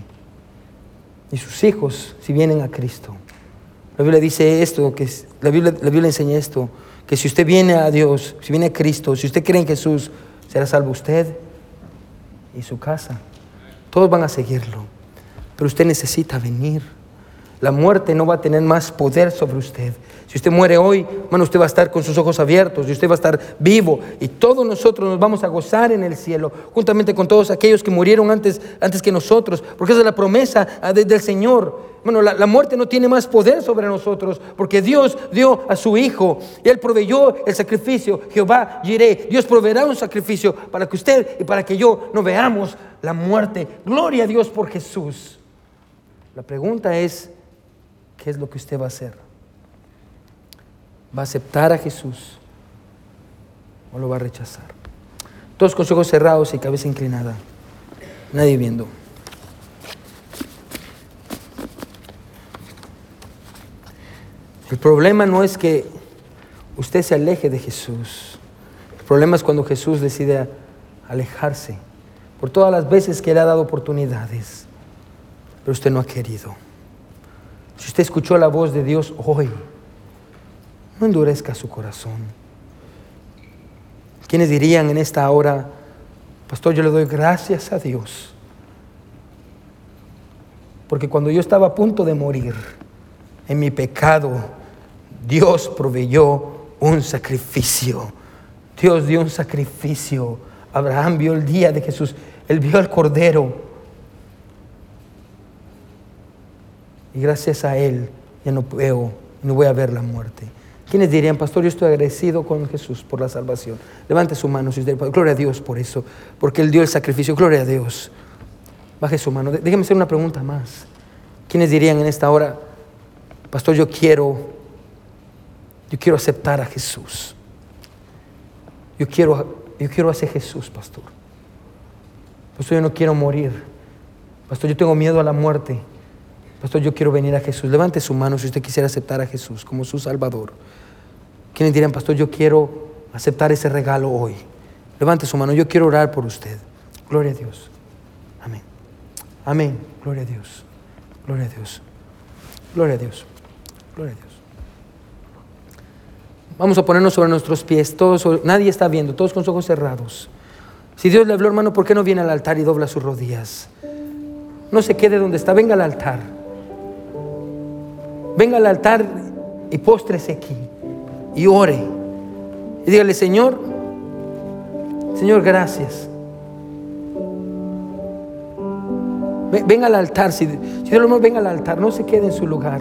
Y sus hijos, si vienen a Cristo. La Biblia dice esto, que la Biblia, la enseña esto, que si usted viene a Dios, si viene a Cristo, si usted cree en Jesús, será salvo usted y su casa. Todos van a seguirlo, pero usted necesita venir. La muerte no va a tener más poder sobre usted. Si usted muere hoy, hermano, usted va a estar con sus ojos abiertos y usted va a estar vivo y todos nosotros nos vamos a gozar en el cielo, juntamente con todos aquellos que murieron antes, antes que nosotros, porque esa es la promesa ah, del Señor. Bueno, la, muerte no tiene más poder sobre nosotros, porque Dios dio a su Hijo y Él proveyó el sacrificio. Jehová iré. Dios proveerá un sacrificio para que usted y para que yo no veamos la muerte. Gloria a Dios por Jesús. La pregunta es, ¿qué es lo que usted va a hacer? ¿Va a aceptar a Jesús o lo va a rechazar? Todos con ojos cerrados y cabeza inclinada. Nadie viendo. El problema no es que usted se aleje de Jesús. El problema es cuando Jesús decide alejarse por todas las veces que le ha dado oportunidades, pero usted no ha querido. Si usted escuchó la voz de Dios hoy, no endurezca su corazón. ¿Quiénes dirían en esta hora, pastor, yo le doy gracias a Dios? Porque cuando yo estaba a punto de morir en mi pecado, Dios proveyó un sacrificio. Dios dio un sacrificio. Abraham vio el día de Jesús. Él vio al Cordero. Y gracias a Él ya no veo, no voy a ver la muerte. ¿Quiénes dirían, pastor, yo estoy agradecido con Jesús por la salvación? Levante su mano si usted, gloria a Dios por eso, porque Él dio el sacrificio, gloria a Dios. Baje su mano. Déjeme hacer una pregunta más. ¿Quiénes dirían en esta hora, pastor, yo quiero, yo quiero aceptar a Jesús? Yo quiero, yo quiero hacer Jesús, pastor. Pastor, yo no quiero morir. Pastor, yo tengo miedo a la muerte. Pastor, yo quiero venir a Jesús. Levante su mano si usted quisiera aceptar a Jesús como su Salvador. ¿Quiénes dirán, Pastor, yo quiero aceptar ese regalo hoy? Levante su mano, yo quiero orar por usted. Gloria a Dios. Amén. Amén. Gloria a Dios. Gloria a Dios. Gloria a Dios. Gloria a Dios. Vamos a ponernos sobre nuestros pies. Todos, nadie está viendo, todos con los ojos cerrados. Si Dios le habló, hermano, ¿por qué no viene al altar y dobla sus rodillas? No se quede donde está, venga al altar. Venga al altar y póstrese aquí y ore. Y dígale, Señor, Señor, gracias. Venga al altar, si, si Dios lo venga al altar, no se quede en su lugar.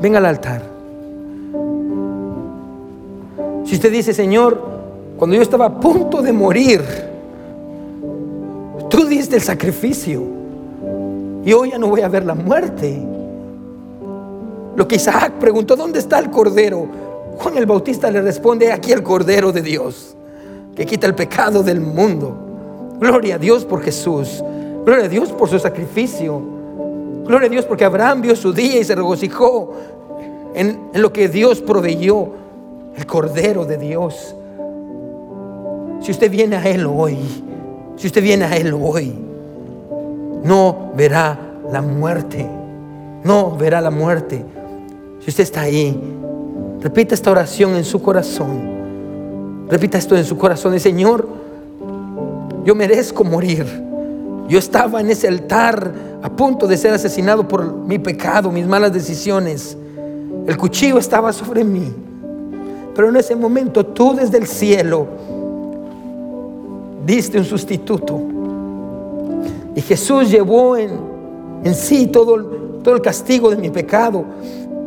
Venga al altar. Si usted dice, Señor, cuando yo estaba a punto de morir, tú diste el sacrificio y hoy ya no voy a ver la muerte. Lo que Isaac preguntó, ¿dónde está el cordero? Juan el Bautista le responde, aquí el cordero de Dios, que quita el pecado del mundo. Gloria a Dios por Jesús. Gloria a Dios por su sacrificio. Gloria a Dios porque Abraham vio su día y se regocijó en, en lo que Dios proveyó. El Cordero de Dios. Si usted viene a Él hoy, si usted viene a Él hoy, no verá la muerte. No verá la muerte. Si usted está ahí, repita esta oración en su corazón. Repita esto en su corazón. Y Señor, yo merezco morir. Yo estaba en ese altar a punto de ser asesinado por mi pecado, mis malas decisiones. El cuchillo estaba sobre mí. Pero en ese momento tú desde el cielo diste un sustituto. Y Jesús llevó en, en sí todo, todo el castigo de mi pecado.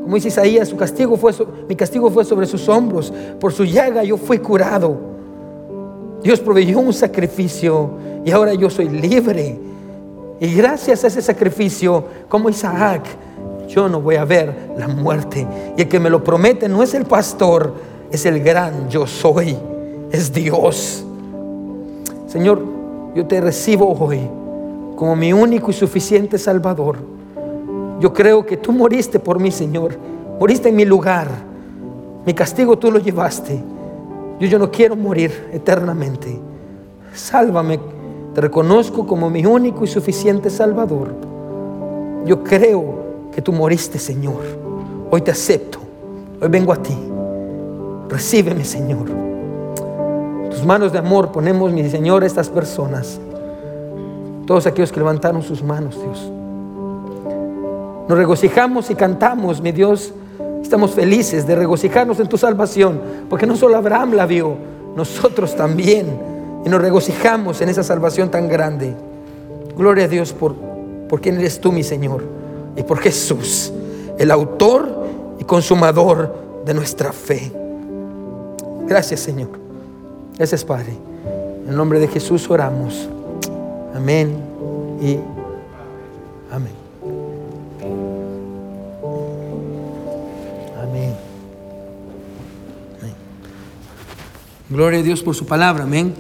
Como dice Isaías, su castigo fue, mi castigo fue sobre sus hombros. Por su llaga yo fui curado. Dios proveyó un sacrificio y ahora yo soy libre. Y gracias a ese sacrificio, como Isaac, yo no voy a ver la muerte. Y el que me lo promete no es el pastor, es el gran yo soy, es Dios. Señor, yo te recibo hoy como mi único y suficiente Salvador. Yo creo que tú moriste por mí, Señor. Moriste en mi lugar. Mi castigo tú lo llevaste. Yo, no quiero morir eternamente. Sálvame. Te reconozco como mi único y suficiente Salvador. Yo creo que tú moriste, Señor. Hoy te acepto. Hoy vengo a ti. Recíbeme, Señor. Tus manos de amor ponemos, mi Señor, estas personas. Todos aquellos que levantaron sus manos, Dios. Nos regocijamos y cantamos, mi Dios. Estamos felices de regocijarnos en tu salvación, porque no solo Abraham la vio, nosotros también. Y nos regocijamos en esa salvación tan grande. Gloria a Dios por, por quien eres tú, mi Señor, y por Jesús, el autor y consumador de nuestra fe. Gracias, Señor. Gracias, Padre. En el nombre de Jesús oramos. Amén y amén. Gloria a Dios por su palabra, amén.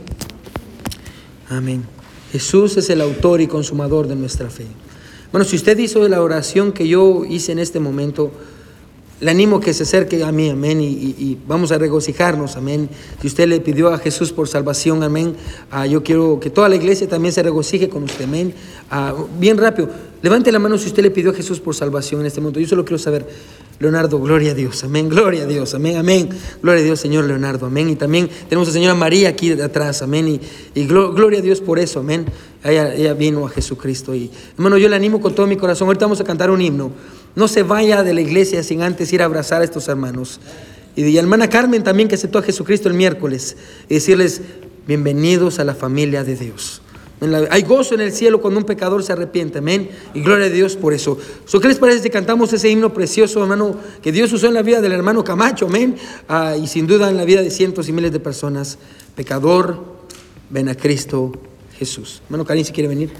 Amén. Jesús es el autor y consumador de nuestra fe. Bueno, si usted hizo la oración que yo hice en este momento, le animo que se acerque a mí, amén, y, vamos a regocijarnos, amén. Si usted le pidió a Jesús por salvación, amén, ah, yo quiero que toda la iglesia también se regocije con usted, amén. Ah, bien rápido, levante la mano si usted le pidió a Jesús por salvación en este momento. Yo solo quiero saber, Leonardo, gloria a Dios, amén, gloria a Dios, amén, amén, gloria a Dios, Señor Leonardo, amén. Y también tenemos a señora María aquí de atrás, amén, y, gloria a Dios por eso, amén. Ella, ella, vino a Jesucristo y, hermano, yo le animo con todo mi corazón. Ahorita vamos a cantar un himno. No se vaya de la iglesia sin antes ir a abrazar a estos hermanos. Y de hermana Carmen también que aceptó a Jesucristo el miércoles y decirles, bienvenidos a la familia de Dios. Hay gozo en el cielo cuando un pecador se arrepiente, amén. Y gloria a Dios por eso. ¿Qué les parece si cantamos ese himno precioso, hermano, que Dios usó en la vida del hermano Camacho, amén? Ah, y sin duda en la vida de cientos y miles de personas. Pecador, ven a Cristo Jesús. Hermano Karim, si quiere venir.